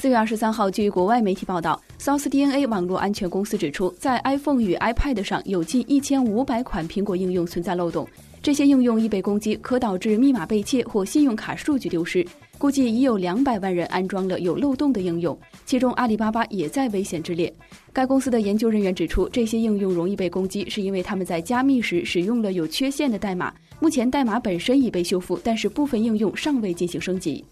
四月二十三号，据国外媒体报道，South DNA 网络安全公司指出，在 iPhone 与 iPad 上有近一千五百款苹果应用存在漏洞，这些应用易被攻击，可导致密码被窃或信用卡数据丢失。估计已有两百万人安装了有漏洞的应用，其中阿里巴巴也在危险之列。该公司的研究人员指出，这些应用容易被攻击，是因为他们在加密时使用了有缺陷的代码。目前代码本身已被修复，但是部分应用尚未进行升级。